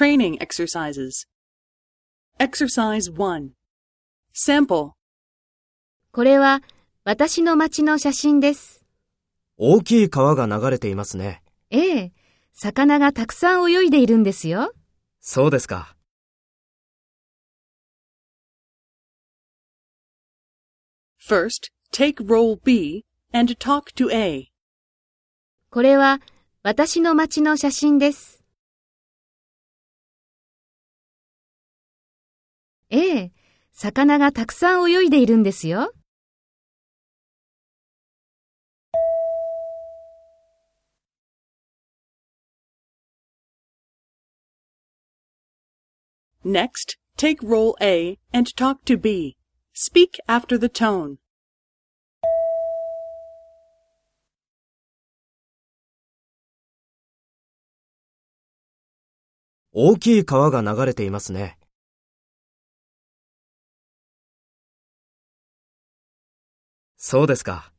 Training exercises. Exercise 1. Sample. これは私の町の写真です。大きい川が流れていますね。ええ、魚がたくさん泳いでいるんですよ。そうですか。First, take role B and talk to A. これは私の町の写真です。ええ、魚がたくさん泳いでいるんですよ。Next, take role A and talk to B. Speak after the tone. 大きい川が流れていますね。そうですか。